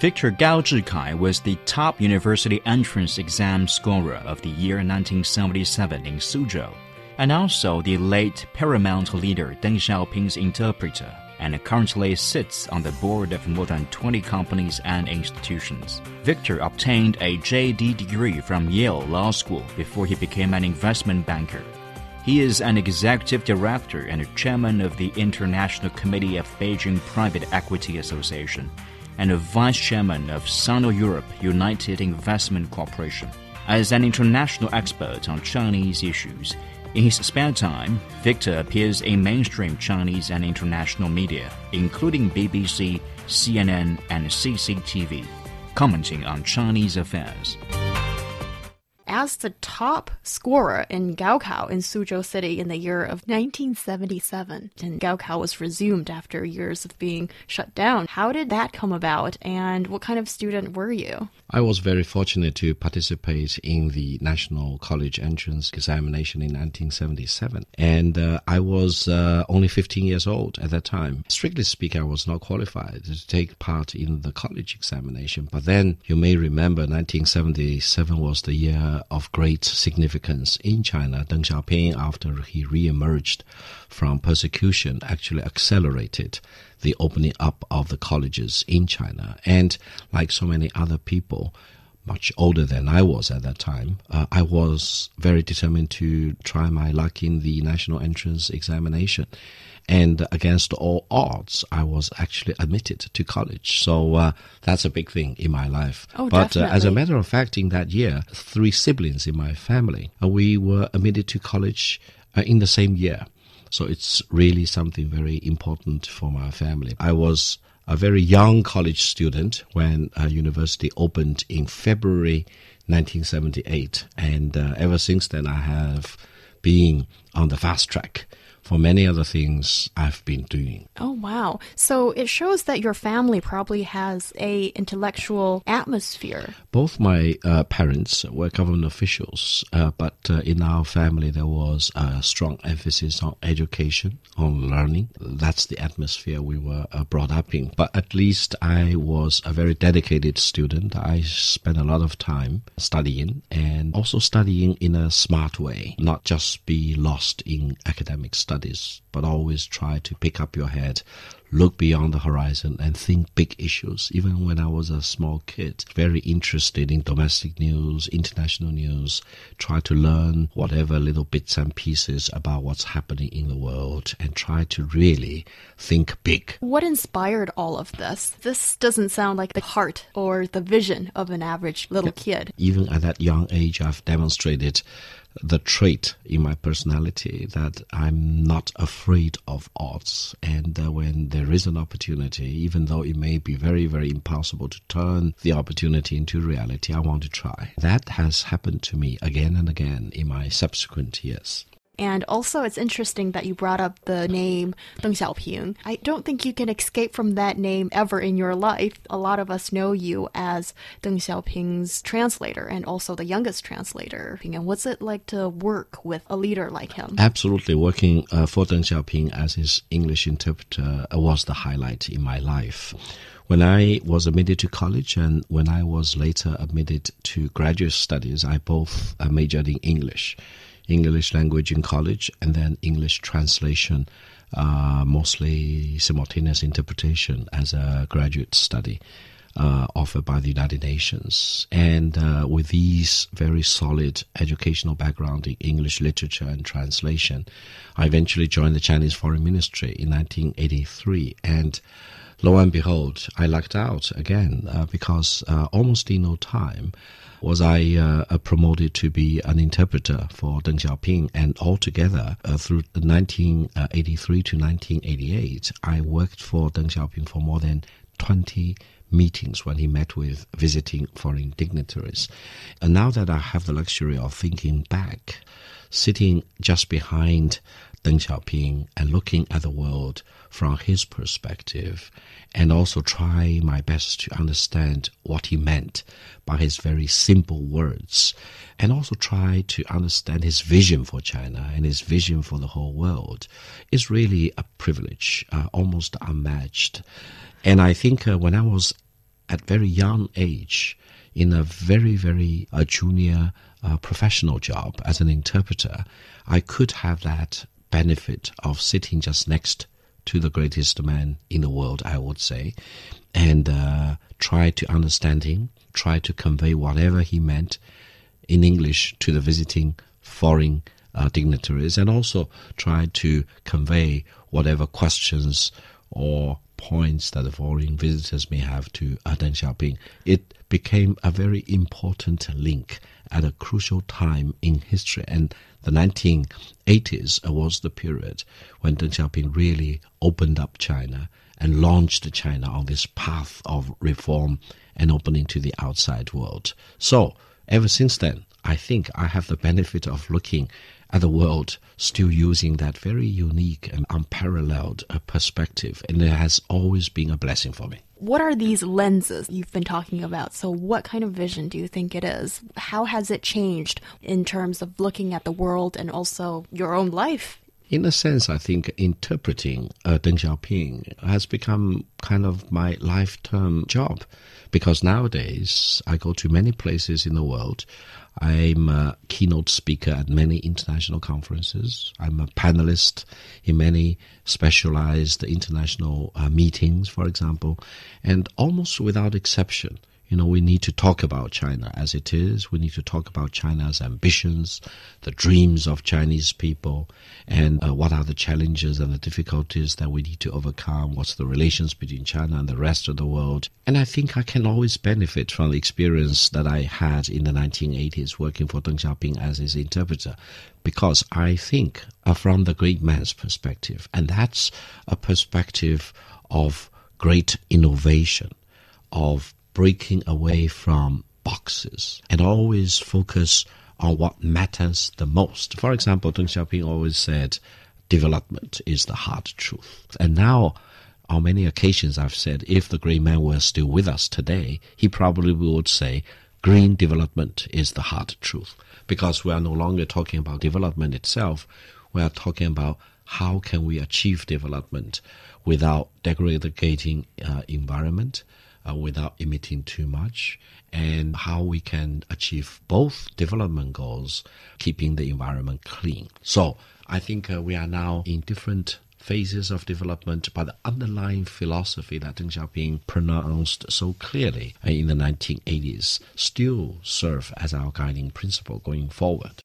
Victor Gao Zhikai was the top university entrance exam scorer of the year 1977 in Suzhou, and also the late paramount leader Deng Xiaoping's interpreter, and currently sits on the board of more than 20 companies and institutions. Victor obtained a JD degree from Yale Law School before he became an investment banker. He is an executive director and chairman of the International Committee of Beijing Private Equity Association and a vice chairman of Sino Europe United Investment Corporation. As an international expert on Chinese issues, in his spare time, Victor appears in mainstream Chinese and international media, including BBC, CNN, and CCTV, commenting on Chinese affairs as the top scorer in Gaokao in Suzhou City in the year of 1977. And Gaokao was resumed after years of being shut down. How did that come about, and what kind of student were you? I was very fortunate to participate in the National College Entrance Examination in 1977. And uh, I was uh, only 15 years old at that time. Strictly speaking, I was not qualified to take part in the college examination. But then you may remember 1977 was the year of great significance in China. Deng Xiaoping, after he re-emerged from persecution, actually accelerated the opening up of the colleges in China. And like so many other people, much older than I was at that time, uh, I was very determined to try my luck in the national entrance examination. And against all odds, I was actually admitted to college. So uh, that's a big thing in my life. Oh, but uh, as a matter of fact, in that year, three siblings in my family, uh, we were admitted to college uh, in the same year. So it's really something very important for my family. I was a very young college student when a university opened in February 1978. And uh, ever since then, I have been on the fast track for many other things I've been doing. Oh wow. So it shows that your family probably has a intellectual atmosphere. Both my uh, parents were government officials, uh, but uh, in our family there was a strong emphasis on education, on learning. That's the atmosphere we were uh, brought up in. But at least I was a very dedicated student. I spent a lot of time studying and also studying in a smart way, not just be lost in academic studies studies, but always try to pick up your head, look beyond the horizon, and think big issues. Even when I was a small kid, very interested in domestic news, international news, try to learn whatever little bits and pieces about what's happening in the world, and try to really think big. What inspired all of this? This doesn't sound like the heart or the vision of an average little yeah. kid. Even at that young age, I've demonstrated the trait in my personality that I'm not afraid of odds. And uh, when there is an opportunity, even though it may be very, very impossible to turn the opportunity into reality, I want to try. That has happened to me again and again in my subsequent years. And also, it's interesting that you brought up the name Deng Xiaoping. I don't think you can escape from that name ever in your life. A lot of us know you as Deng Xiaoping's translator and also the youngest translator. And what's it like to work with a leader like him? Absolutely. Working uh, for Deng Xiaoping as his English interpreter was the highlight in my life. When I was admitted to college and when I was later admitted to graduate studies, I both uh, majored in English. English language in college and then English translation, uh, mostly simultaneous interpretation as a graduate study. Uh, offered by the United Nations. And uh, with these very solid educational background in English literature and translation, I eventually joined the Chinese Foreign Ministry in 1983. And lo and behold, I lucked out again uh, because uh, almost in no time, was I uh, promoted to be an interpreter for Deng Xiaoping, and altogether uh, through 1983 to 1988, I worked for Deng Xiaoping for more than 20 meetings when he met with visiting foreign dignitaries. And now that I have the luxury of thinking back, sitting just behind Deng Xiaoping and looking at the world from his perspective and also try my best to understand what he meant by his very simple words and also try to understand his vision for China and his vision for the whole world is really a privilege, uh, almost unmatched. And I think uh, when I was at very young age in a very, very uh, junior uh, professional job as an interpreter, I could have that benefit of sitting just next to the greatest man in the world, I would say, and uh, try to understand him, try to convey whatever he meant in English to the visiting foreign uh, dignitaries, and also try to convey whatever questions or points that the foreign visitors may have to Deng Xiaoping. It became a very important link at a crucial time in history. And the 1980s was the period when Deng Xiaoping really opened up China and launched China on this path of reform and opening to the outside world. So, ever since then, I think I have the benefit of looking at the world still using that very unique and unparalleled uh, perspective, and it has always been a blessing for me. What are these lenses you've been talking about? So, what kind of vision do you think it is? How has it changed in terms of looking at the world and also your own life? In a sense, I think interpreting uh, Deng Xiaoping has become kind of my lifetime job because nowadays I go to many places in the world. I'm a keynote speaker at many international conferences. I'm a panelist in many specialized international uh, meetings, for example. And almost without exception, you know, we need to talk about China as it is. We need to talk about China's ambitions, the dreams of Chinese people, and uh, what are the challenges and the difficulties that we need to overcome. What's the relations between China and the rest of the world? And I think I can always benefit from the experience that I had in the 1980s working for Deng Xiaoping as his interpreter, because I think uh, from the great man's perspective, and that's a perspective of great innovation, of breaking away from boxes and always focus on what matters the most. For example, Deng Xiaoping always said, development is the hard truth. And now, on many occasions, I've said, if the great man were still with us today, he probably would say, green development is the hard truth. Because we are no longer talking about development itself, we are talking about how can we achieve development without degrading uh, environment, uh, without emitting too much, and how we can achieve both development goals, keeping the environment clean. So I think uh, we are now in different phases of development, but the underlying philosophy that Deng Xiaoping pronounced so clearly in the 1980s still serve as our guiding principle going forward.